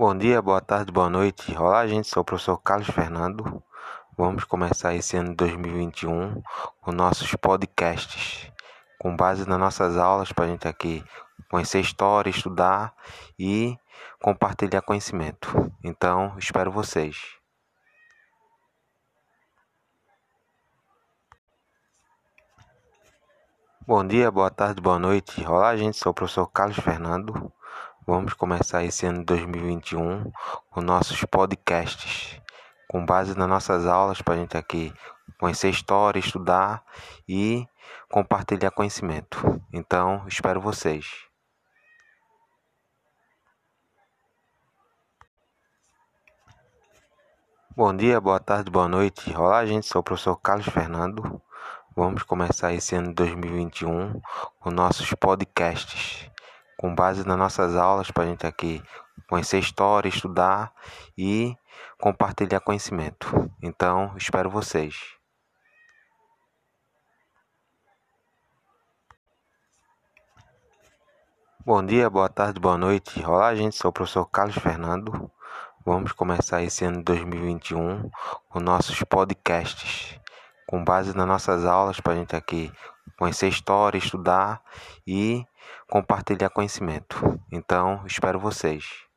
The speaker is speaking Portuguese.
Bom dia, boa tarde, boa noite. Olá, gente. Sou o professor Carlos Fernando. Vamos começar esse ano de 2021 com nossos podcasts, com base nas nossas aulas, para a gente aqui conhecer história, estudar e compartilhar conhecimento. Então, espero vocês. Bom dia, boa tarde, boa noite. Olá, gente. Sou o professor Carlos Fernando. Vamos começar esse ano de 2021 com nossos podcasts, com base nas nossas aulas, para a gente aqui conhecer história, estudar e compartilhar conhecimento. Então, espero vocês. Bom dia, boa tarde, boa noite. Olá, gente. Sou o professor Carlos Fernando. Vamos começar esse ano de 2021 com nossos podcasts com base nas nossas aulas, para a gente aqui conhecer história, estudar e compartilhar conhecimento. Então, espero vocês. Bom dia, boa tarde, boa noite. Olá, gente. Sou o professor Carlos Fernando. Vamos começar esse ano de 2021 com nossos podcasts, com base nas nossas aulas, para a gente aqui conhecer história, estudar e compartilhar conhecimento. Então, espero vocês.